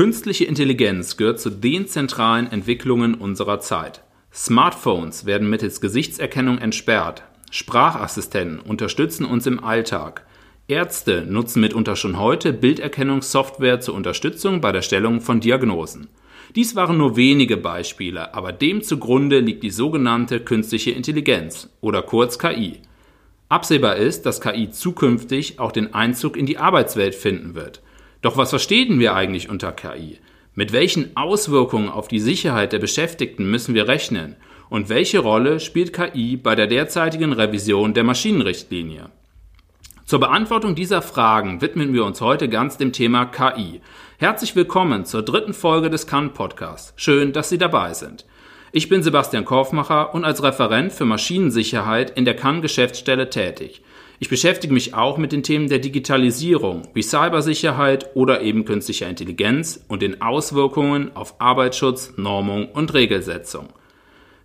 Künstliche Intelligenz gehört zu den zentralen Entwicklungen unserer Zeit. Smartphones werden mittels Gesichtserkennung entsperrt. Sprachassistenten unterstützen uns im Alltag. Ärzte nutzen mitunter schon heute Bilderkennungssoftware zur Unterstützung bei der Stellung von Diagnosen. Dies waren nur wenige Beispiele, aber dem zugrunde liegt die sogenannte künstliche Intelligenz oder kurz KI. Absehbar ist, dass KI zukünftig auch den Einzug in die Arbeitswelt finden wird. Doch was verstehen wir eigentlich unter KI? Mit welchen Auswirkungen auf die Sicherheit der Beschäftigten müssen wir rechnen? Und welche Rolle spielt KI bei der derzeitigen Revision der Maschinenrichtlinie? Zur Beantwortung dieser Fragen widmen wir uns heute ganz dem Thema KI. Herzlich willkommen zur dritten Folge des Kann Podcasts. Schön, dass Sie dabei sind. Ich bin Sebastian Korfmacher und als Referent für Maschinensicherheit in der Kann Geschäftsstelle tätig. Ich beschäftige mich auch mit den Themen der Digitalisierung wie Cybersicherheit oder eben künstlicher Intelligenz und den Auswirkungen auf Arbeitsschutz, Normung und Regelsetzung.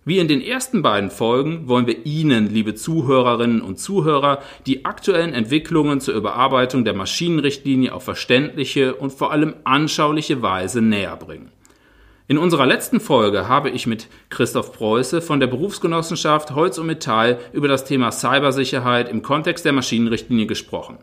Wie in den ersten beiden Folgen wollen wir Ihnen, liebe Zuhörerinnen und Zuhörer, die aktuellen Entwicklungen zur Überarbeitung der Maschinenrichtlinie auf verständliche und vor allem anschauliche Weise näher bringen. In unserer letzten Folge habe ich mit Christoph Preuße von der Berufsgenossenschaft Holz und Metall über das Thema Cybersicherheit im Kontext der Maschinenrichtlinie gesprochen.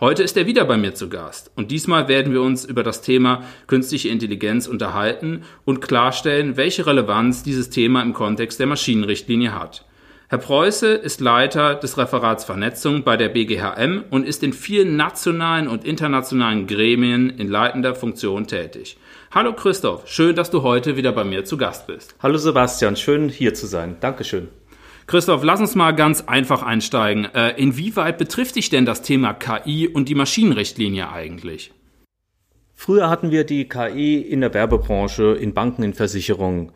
Heute ist er wieder bei mir zu Gast und diesmal werden wir uns über das Thema künstliche Intelligenz unterhalten und klarstellen, welche Relevanz dieses Thema im Kontext der Maschinenrichtlinie hat. Herr Preuße ist Leiter des Referats Vernetzung bei der BGHM und ist in vielen nationalen und internationalen Gremien in leitender Funktion tätig. Hallo Christoph, schön, dass du heute wieder bei mir zu Gast bist. Hallo Sebastian, schön hier zu sein. Dankeschön. Christoph, lass uns mal ganz einfach einsteigen. Äh, inwieweit betrifft dich denn das Thema KI und die Maschinenrichtlinie eigentlich? Früher hatten wir die KI in der Werbebranche, in Banken, in Versicherungen.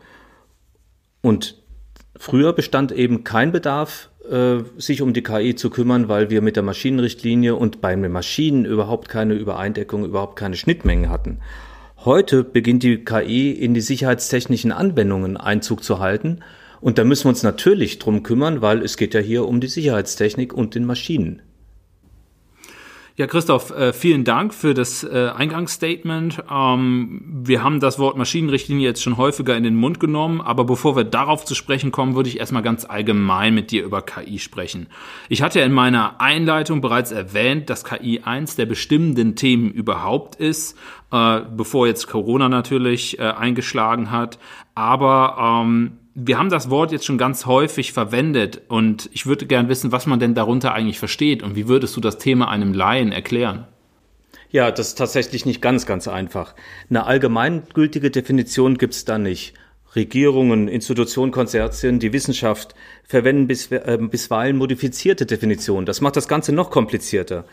Und Früher bestand eben kein Bedarf, äh, sich um die KI zu kümmern, weil wir mit der Maschinenrichtlinie und bei den Maschinen überhaupt keine Übereindeckung, überhaupt keine Schnittmengen hatten. Heute beginnt die KI in die sicherheitstechnischen Anwendungen Einzug zu halten. Und da müssen wir uns natürlich drum kümmern, weil es geht ja hier um die Sicherheitstechnik und den Maschinen. Ja, Christoph, äh, vielen Dank für das äh, Eingangsstatement. Ähm, wir haben das Wort Maschinenrichtlinie jetzt schon häufiger in den Mund genommen, aber bevor wir darauf zu sprechen kommen, würde ich erstmal ganz allgemein mit dir über KI sprechen. Ich hatte ja in meiner Einleitung bereits erwähnt, dass KI eins der bestimmenden Themen überhaupt ist, äh, bevor jetzt Corona natürlich eingeschlagen hat. Aber ähm, wir haben das Wort jetzt schon ganz häufig verwendet und ich würde gern wissen, was man denn darunter eigentlich versteht und wie würdest du das Thema einem Laien erklären? Ja, das ist tatsächlich nicht ganz, ganz einfach. Eine allgemeingültige Definition gibt es da nicht. Regierungen, Institutionen, Konsortien, die Wissenschaft verwenden äh, bisweilen modifizierte Definitionen. Das macht das Ganze noch komplizierter.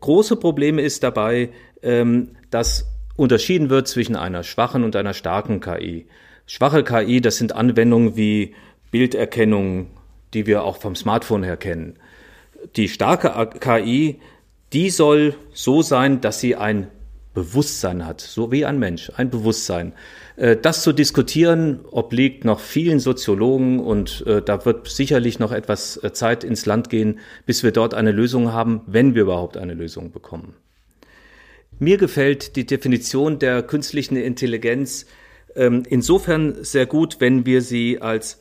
Große Probleme ist dabei, ähm, dass unterschieden wird zwischen einer schwachen und einer starken KI. Schwache KI, das sind Anwendungen wie Bilderkennung, die wir auch vom Smartphone her kennen. Die starke KI, die soll so sein, dass sie ein Bewusstsein hat, so wie ein Mensch, ein Bewusstsein. Äh, das zu diskutieren obliegt noch vielen Soziologen und äh, da wird sicherlich noch etwas äh, Zeit ins Land gehen, bis wir dort eine Lösung haben, wenn wir überhaupt eine Lösung bekommen. Mir gefällt die Definition der künstlichen Intelligenz ähm, insofern sehr gut, wenn wir sie als,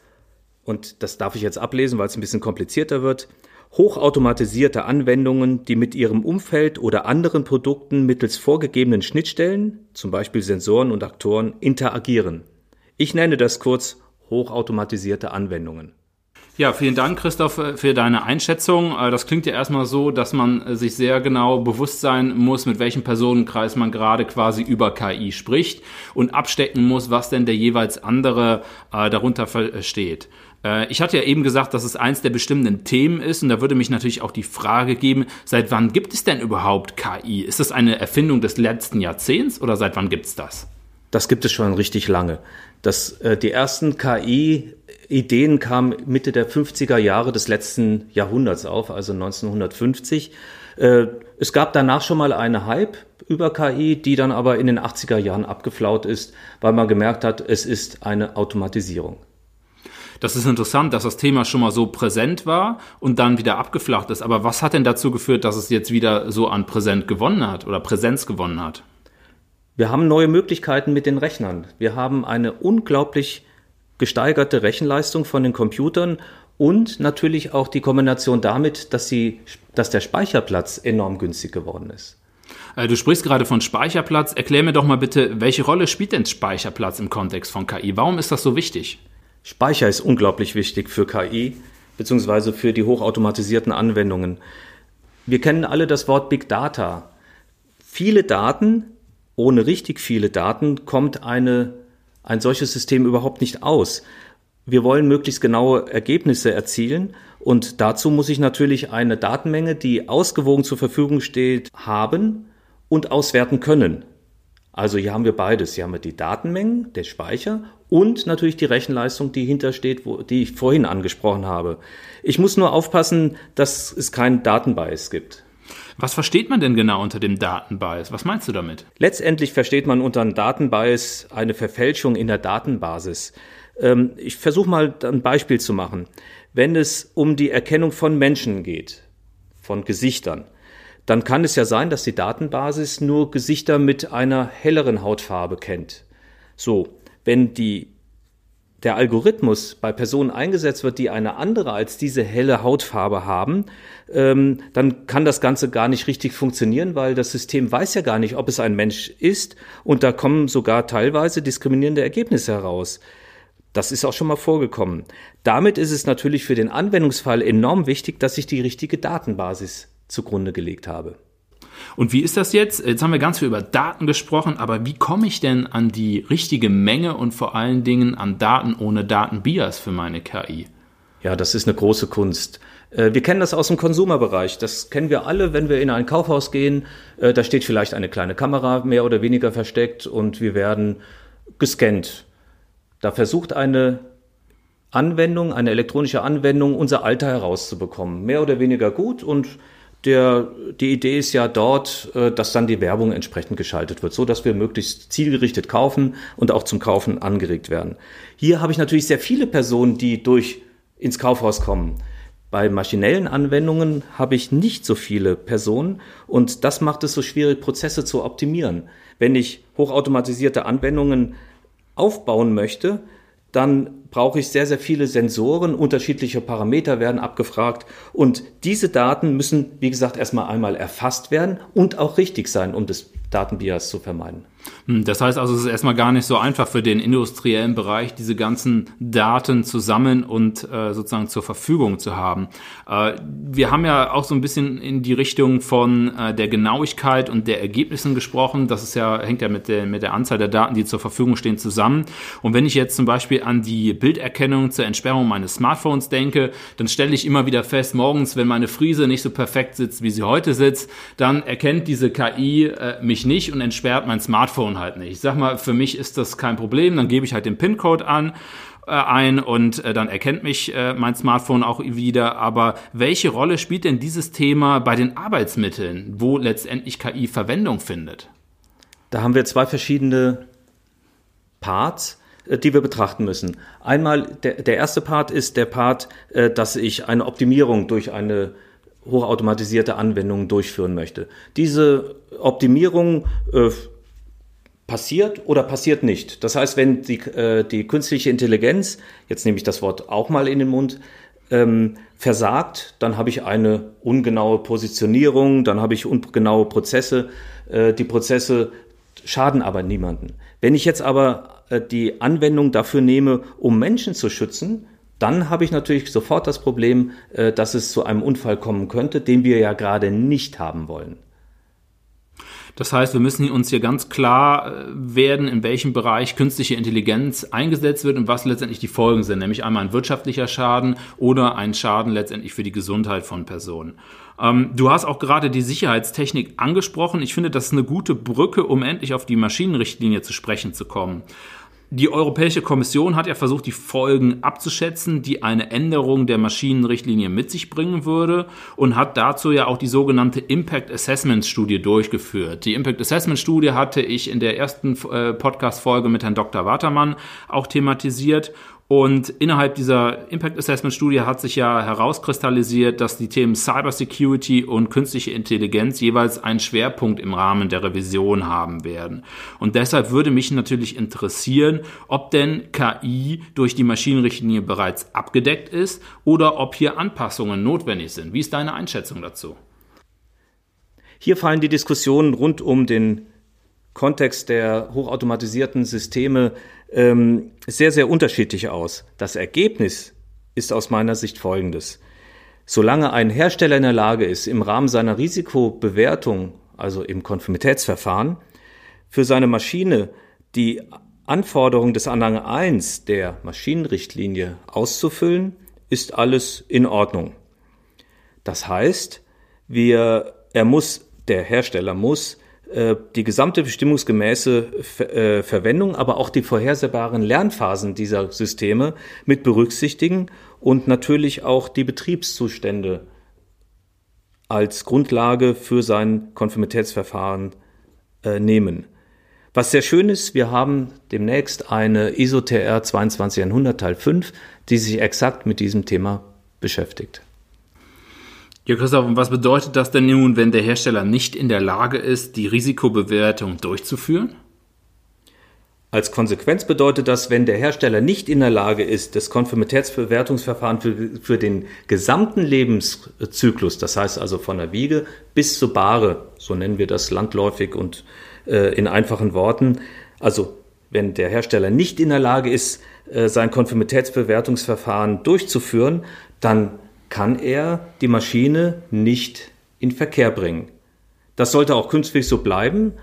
und das darf ich jetzt ablesen, weil es ein bisschen komplizierter wird, hochautomatisierte Anwendungen, die mit ihrem Umfeld oder anderen Produkten mittels vorgegebenen Schnittstellen, zum Beispiel Sensoren und Aktoren, interagieren. Ich nenne das kurz hochautomatisierte Anwendungen. Ja, vielen Dank, Christoph, für deine Einschätzung. Äh, das klingt ja erstmal so, dass man äh, sich sehr genau bewusst sein muss, mit welchem Personenkreis man gerade quasi über KI spricht und abstecken muss, was denn der jeweils andere äh, darunter versteht. Ich hatte ja eben gesagt, dass es eins der bestimmenden Themen ist und da würde mich natürlich auch die Frage geben, seit wann gibt es denn überhaupt KI? Ist das eine Erfindung des letzten Jahrzehnts oder seit wann gibt es das? Das gibt es schon richtig lange. Das, äh, die ersten KI-Ideen kamen Mitte der 50er Jahre des letzten Jahrhunderts auf, also 1950. Äh, es gab danach schon mal eine Hype über KI, die dann aber in den 80er Jahren abgeflaut ist, weil man gemerkt hat, es ist eine Automatisierung. Das ist interessant, dass das Thema schon mal so präsent war und dann wieder abgeflacht ist. Aber was hat denn dazu geführt, dass es jetzt wieder so an Präsent gewonnen hat oder Präsenz gewonnen hat? Wir haben neue Möglichkeiten mit den Rechnern. Wir haben eine unglaublich gesteigerte Rechenleistung von den Computern und natürlich auch die Kombination damit, dass, sie, dass der Speicherplatz enorm günstig geworden ist. Äh, du sprichst gerade von Speicherplatz. Erklär mir doch mal bitte, welche Rolle spielt denn Speicherplatz im Kontext von KI? Warum ist das so wichtig? Speicher ist unglaublich wichtig für KI beziehungsweise für die hochautomatisierten Anwendungen. Wir kennen alle das Wort Big Data. Viele Daten, ohne richtig viele Daten, kommt eine, ein solches System überhaupt nicht aus. Wir wollen möglichst genaue Ergebnisse erzielen und dazu muss ich natürlich eine Datenmenge, die ausgewogen zur Verfügung steht, haben und auswerten können. Also hier haben wir beides. Hier haben wir die Datenmengen, der Speicher und natürlich die Rechenleistung, die hintersteht, wo, die ich vorhin angesprochen habe. Ich muss nur aufpassen, dass es keinen Datenbias gibt. Was versteht man denn genau unter dem Datenbias? Was meinst du damit? Letztendlich versteht man unter einem Datenbias eine Verfälschung in der Datenbasis. Ähm, ich versuche mal ein Beispiel zu machen. Wenn es um die Erkennung von Menschen geht, von Gesichtern, dann kann es ja sein, dass die Datenbasis nur Gesichter mit einer helleren Hautfarbe kennt. So, wenn die, der Algorithmus bei Personen eingesetzt wird, die eine andere als diese helle Hautfarbe haben, ähm, dann kann das Ganze gar nicht richtig funktionieren, weil das System weiß ja gar nicht, ob es ein Mensch ist und da kommen sogar teilweise diskriminierende Ergebnisse heraus. Das ist auch schon mal vorgekommen. Damit ist es natürlich für den Anwendungsfall enorm wichtig, dass ich die richtige Datenbasis zugrunde gelegt habe. Und wie ist das jetzt? Jetzt haben wir ganz viel über Daten gesprochen, aber wie komme ich denn an die richtige Menge und vor allen Dingen an Daten ohne Datenbias für meine KI? Ja, das ist eine große Kunst. Äh, wir kennen das aus dem Konsumerbereich. Das kennen wir alle, wenn wir in ein Kaufhaus gehen. Äh, da steht vielleicht eine kleine Kamera mehr oder weniger versteckt und wir werden gescannt. Da versucht eine Anwendung, eine elektronische Anwendung, unser Alter herauszubekommen. Mehr oder weniger gut und der, die Idee ist ja dort, äh, dass dann die Werbung entsprechend geschaltet wird, so dass wir möglichst zielgerichtet kaufen und auch zum Kaufen angeregt werden. Hier habe ich natürlich sehr viele Personen, die durch ins Kaufhaus kommen. Bei maschinellen Anwendungen habe ich nicht so viele Personen und das macht es so schwierig, Prozesse zu optimieren. Wenn ich hochautomatisierte Anwendungen aufbauen möchte, dann brauche ich sehr, sehr viele Sensoren, unterschiedliche Parameter werden abgefragt. Und diese Daten müssen, wie gesagt, erstmal einmal erfasst werden und auch richtig sein, um das Datenbias zu vermeiden. Hm, das heißt also, es ist erstmal gar nicht so einfach für den industriellen Bereich, diese ganzen Daten zu sammeln und äh, sozusagen zur Verfügung zu haben. Äh, wir haben ja auch so ein bisschen in die Richtung von äh, der Genauigkeit und der Ergebnissen gesprochen. Das ist ja, hängt ja mit der, mit der Anzahl der Daten, die zur Verfügung stehen, zusammen. Und wenn ich jetzt zum Beispiel an die Bilderkennung zur Entsperrung meines Smartphones denke, dann stelle ich immer wieder fest, morgens, wenn meine Frise nicht so perfekt sitzt, wie sie heute sitzt, dann erkennt diese KI äh, mich nicht und entsperrt mein Smartphone halt nicht. Ich sag mal, für mich ist das kein Problem, dann gebe ich halt den PIN-Code an äh, ein und äh, dann erkennt mich äh, mein Smartphone auch wieder. Aber welche Rolle spielt denn dieses Thema bei den Arbeitsmitteln, wo letztendlich KI Verwendung findet? Da haben wir zwei verschiedene Parts die wir betrachten müssen. Einmal, der, der erste Part ist der Part, dass ich eine Optimierung durch eine hochautomatisierte Anwendung durchführen möchte. Diese Optimierung äh, passiert oder passiert nicht. Das heißt, wenn die, äh, die künstliche Intelligenz, jetzt nehme ich das Wort auch mal in den Mund, ähm, versagt, dann habe ich eine ungenaue Positionierung, dann habe ich ungenaue Prozesse. Äh, die Prozesse schaden aber niemanden. Wenn ich jetzt aber äh, die Anwendung dafür nehme, um Menschen zu schützen, dann habe ich natürlich sofort das Problem, äh, dass es zu einem Unfall kommen könnte, den wir ja gerade nicht haben wollen. Das heißt, wir müssen uns hier ganz klar äh, werden, in welchem Bereich künstliche Intelligenz eingesetzt wird und was letztendlich die Folgen sind, nämlich einmal ein wirtschaftlicher Schaden oder ein Schaden letztendlich für die Gesundheit von Personen. Ähm, du hast auch gerade die Sicherheitstechnik angesprochen. Ich finde, das ist eine gute Brücke, um endlich auf die Maschinenrichtlinie zu sprechen zu kommen. Die Europäische Kommission hat ja versucht, die Folgen abzuschätzen, die eine Änderung der Maschinenrichtlinie mit sich bringen würde und hat dazu ja auch die sogenannte Impact Assessment Studie durchgeführt. Die Impact Assessment Studie hatte ich in der ersten äh, Podcast-Folge mit Herrn Dr. Watermann auch thematisiert Und innerhalb dieser Impact Assessment Studie hat sich ja herauskristallisiert, dass die Themen Cybersecurity und künstliche Intelligenz jeweils einen Schwerpunkt im Rahmen der Revision haben werden. Und deshalb würde mich natürlich interessieren, ob denn KI durch die Maschinenrichtlinie bereits abgedeckt ist oder ob hier Anpassungen notwendig sind. Wie ist deine Einschätzung dazu? Hier fallen die Diskussionen rund um den Kontext der hochautomatisierten Systeme ähm, sehr, sehr unterschiedlich aus. Das Ergebnis ist aus meiner Sicht folgendes. Solange ein Hersteller in der Lage ist, im Rahmen seiner Risikobewertung, also im Konformitätsverfahren, für seine Maschine die Anforderungen des Anhang 1 der Maschinenrichtlinie auszufüllen, ist alles in Ordnung. Das heißt, wir, er muss, der Hersteller muss die gesamte bestimmungsgemäße äh, Verwendung, aber auch die vorhersehbaren Lernphasen dieser Systeme mit berücksichtigen und natürlich auch die Betriebszustände als Grundlage für sein Konformitätsverfahren äh, nehmen. Was sehr schön ist, wir haben demnächst eine ISO TR 22100 Teil 5, die sich exakt mit diesem Thema beschäftigt. Ja, Christoph, und was bedeutet das denn nun, wenn der Hersteller nicht in der Lage ist, die Risikobewertung durchzuführen? Als Konsequenz bedeutet das, wenn der Hersteller nicht in der Lage ist, das Konformitätsbewertungsverfahren für, für den gesamten Lebenszyklus, das heißt also von der Wiege bis zur Bahre, so nennen wir das landläufig und äh, in einfachen Worten, also wenn der Hersteller nicht in der Lage ist, äh, sein Konformitätsbewertungsverfahren durchzuführen, dann kann er die Maschine nicht in Verkehr bringen. Das sollte auch künftig so bleiben,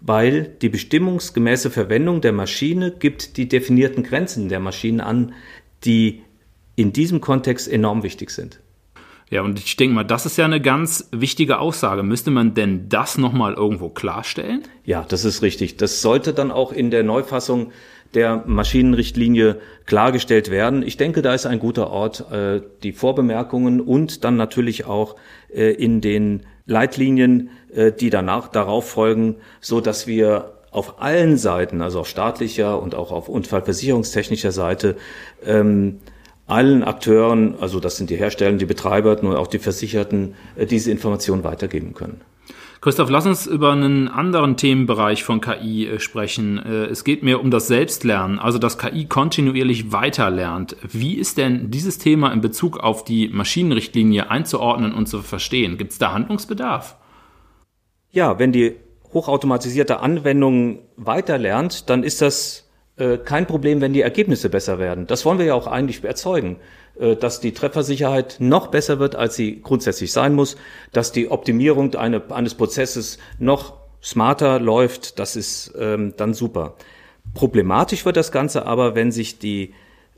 weil die bestimmungsgemäße Verwendung der Maschine gibt die definierten Grenzen der Maschine an, die in diesem Kontext enorm wichtig sind. Ja, und ich denke mal, das ist ja eine ganz wichtige Aussage. Müsste man denn das nochmal irgendwo klarstellen? Ja, das ist richtig. Das sollte dann auch in der Neufassung der Maschinenrichtlinie klargestellt werden. Ich denke, da ist ein guter Ort, äh, die Vorbemerkungen und dann natürlich auch äh, in den Leitlinien, äh, die danach darauf folgen, so dass wir auf allen Seiten, also auf staatlicher und auch auf unfallversicherungstechnischer Seite, ähm, allen Akteuren, also das sind die Hersteller, die Betreiber und auch die Versicherten, äh, diese Informationen weitergeben können. Christoph, lass uns über einen anderen Themenbereich von KI äh, sprechen. Äh, es geht mir um das Selbstlernen, also dass KI kontinuierlich weiterlernt. Wie ist denn dieses Thema in Bezug auf die Maschinenrichtlinie einzuordnen und zu verstehen? Gibt es da Handlungsbedarf? Ja, wenn die hochautomatisierte Anwendung weiterlernt, dann ist das äh, kein Problem, wenn die Ergebnisse besser werden. Das wollen wir ja auch eigentlich erzeugen. Äh, dass die Treffersicherheit noch besser wird, als sie grundsätzlich sein muss, dass die Optimierung eine, eines Prozesses noch smarter läuft, das ist ähm, dann super. Problematisch wird das Ganze aber, wenn sich die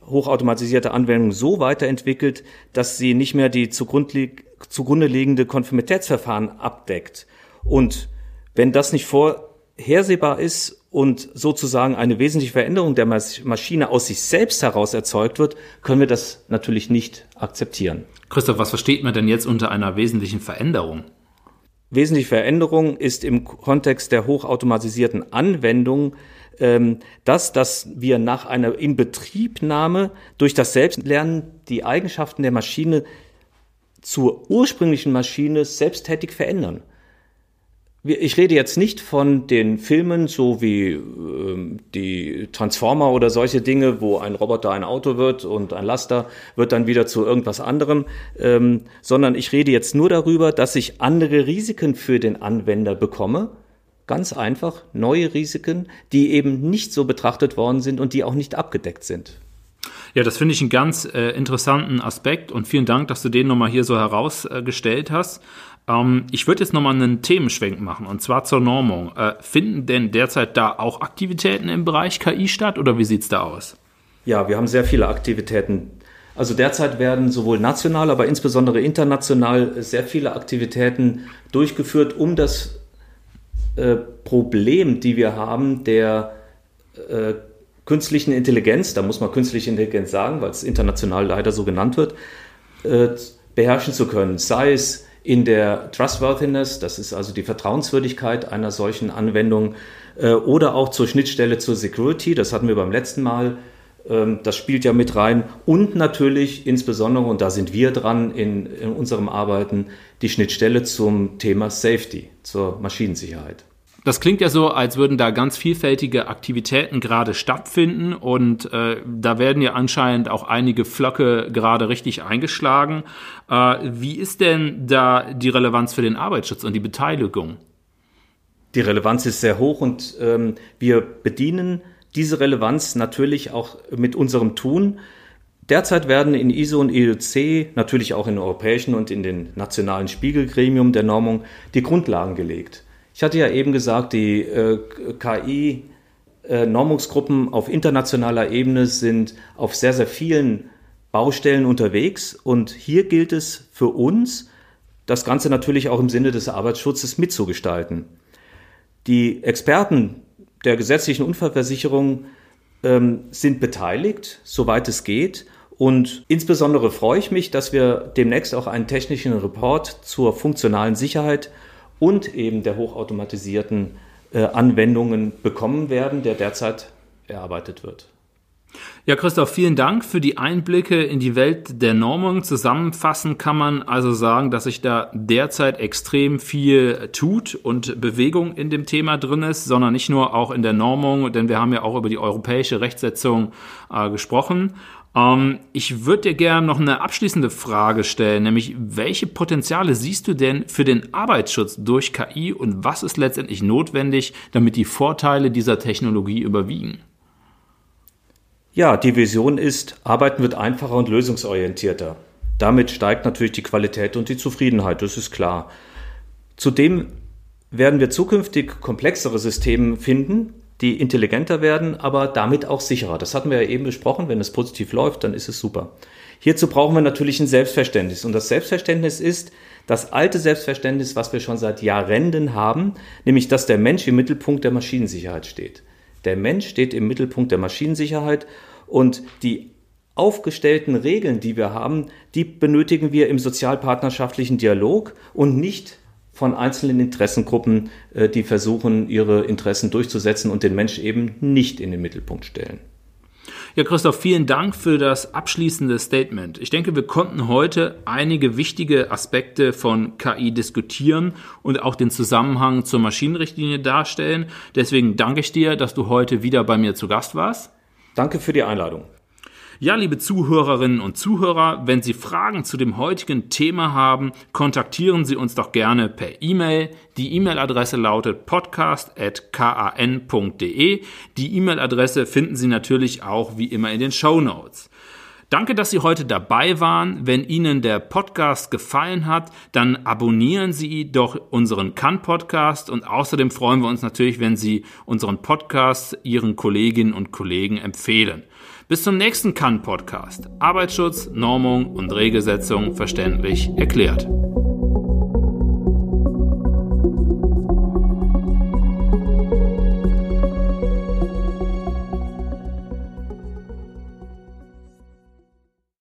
hochautomatisierte Anwendung so weiterentwickelt, dass sie nicht mehr die zugrunde, zugrunde liegende Konformitätsverfahren abdeckt. Und wenn das nicht vorhersehbar ist und sozusagen eine wesentliche Veränderung der Maschine aus sich selbst heraus erzeugt wird, können wir das natürlich nicht akzeptieren. Christoph, was versteht man denn jetzt unter einer wesentlichen Veränderung? Wesentliche Veränderung ist im Kontext der hochautomatisierten Anwendung ähm, das, dass wir nach einer Inbetriebnahme durch das Selbstlernen die Eigenschaften der Maschine zur ursprünglichen Maschine selbsttätig verändern. Ich rede jetzt nicht von den Filmen, so wie ähm, die Transformer oder solche Dinge, wo ein Roboter ein Auto wird und ein Laster wird dann wieder zu irgendwas anderem, ähm, sondern ich rede jetzt nur darüber, dass ich andere Risiken für den Anwender bekomme. Ganz einfach neue Risiken, die eben nicht so betrachtet worden sind und die auch nicht abgedeckt sind. Ja, das finde ich einen ganz äh, interessanten Aspekt und vielen Dank, dass du den nochmal hier so herausgestellt äh, hast. Ähm, ich würde jetzt nochmal einen Themenschwenk machen und zwar zur Normung. Äh, finden denn derzeit da auch Aktivitäten im Bereich KI statt oder wie sieht es da aus? Ja, wir haben sehr viele Aktivitäten. Also derzeit werden sowohl national, aber insbesondere international sehr viele Aktivitäten durchgeführt, um das äh, Problem, die wir haben, der äh, künstlichen Intelligenz, da muss man künstliche Intelligenz sagen, weil es international leider so genannt wird, äh, beherrschen zu können. Sei es in der Trustworthiness, das ist also die Vertrauenswürdigkeit einer solchen Anwendung, äh, oder auch zur Schnittstelle zur Security, das hatten wir beim letzten Mal Ähm, das spielt ja mit rein. Und natürlich insbesondere, und da sind wir dran in, in unserem Arbeiten, die Schnittstelle zum Thema Safety, zur Maschinensicherheit. Das klingt ja so, als würden da ganz vielfältige Aktivitäten gerade stattfinden und äh, da werden ja anscheinend auch einige Flöcke gerade richtig eingeschlagen. Äh, wie ist denn da die Relevanz für den Arbeitsschutz und die Beteiligung? Die Relevanz ist sehr hoch und ähm, wir bedienen diese Relevanz natürlich auch mit unserem Tun. Derzeit werden in ISO und EUC, natürlich auch in europäischen und in den nationalen Spiegelgremium der Normung, die Grundlagen gelegt. Ich hatte ja eben gesagt, die äh, KI äh, Normungsgruppen auf internationaler Ebene sind auf sehr, sehr vielen Baustellen unterwegs und hier gilt es für uns, das Ganze natürlich auch im Sinne des Arbeitsschutzes mitzugestalten. Die Experten der gesetzlichen Unfallversicherung ähm, sind beteiligt, soweit es geht. Und insbesondere freue ich mich, dass wir demnächst auch einen technischen Report zur funktionalen Sicherheit und eben der hochautomatisierten äh, Anwendungen bekommen werden, der derzeit erarbeitet wird. Ja, Christoph, vielen Dank für die Einblicke in die Welt der Normung. Zusammenfassend kann man also sagen, dass sich da derzeit extrem viel tut und Bewegung in dem Thema drin ist, sondern nicht nur auch in der Normung, denn wir haben ja auch über die europäische Rechtsetzung äh, gesprochen. Ähm, ich würde dir gerne noch eine abschließende Frage stellen, nämlich welche Potenziale siehst du denn für den Arbeitsschutz durch KI und was ist letztendlich notwendig, damit die Vorteile dieser Technologie überwiegen? Ja, die Vision ist, Arbeiten wird einfacher und lösungsorientierter. Damit steigt natürlich die Qualität und die Zufriedenheit, das ist klar. Zudem werden wir zukünftig komplexere Systeme finden, die intelligenter werden, aber damit auch sicherer. Das hatten wir ja eben besprochen. Wenn es positiv läuft, dann ist es super. Hierzu brauchen wir natürlich ein Selbstverständnis. Und das Selbstverständnis ist das alte Selbstverständnis, was wir schon seit Jahrenden haben, nämlich dass der Mensch im Mittelpunkt der Maschinensicherheit steht. Der Mensch steht im Mittelpunkt der Maschinensicherheit und die aufgestellten Regeln, die wir haben, die benötigen wir im sozialpartnerschaftlichen Dialog und nicht von einzelnen Interessengruppen, äh, die versuchen, ihre Interessen durchzusetzen und den Mensch eben nicht in den Mittelpunkt stellen. Ja, Christoph, vielen Dank für das abschließende Statement. Ich denke, wir konnten heute einige wichtige Aspekte von KI diskutieren und auch den Zusammenhang zur Maschinenrichtlinie darstellen. Deswegen danke ich dir, dass du heute wieder bei mir zu Gast warst. Danke für die Einladung. Ja, liebe Zuhörerinnen und Zuhörer, wenn Sie Fragen zu dem heutigen Thema haben, kontaktieren Sie uns doch gerne per E-Mail. Die E-Mail-Adresse lautet podcast.kan.de. Die E-Mail-Adresse finden Sie natürlich auch wie immer in den Show Notes. Danke, dass Sie heute dabei waren. Wenn Ihnen der Podcast gefallen hat, dann abonnieren Sie doch unseren Kann-Podcast und außerdem freuen wir uns natürlich, wenn Sie unseren Podcast Ihren Kolleginnen und Kollegen empfehlen. Bis zum nächsten Kann-Podcast. Arbeitsschutz, Normung und Regelsetzung verständlich erklärt.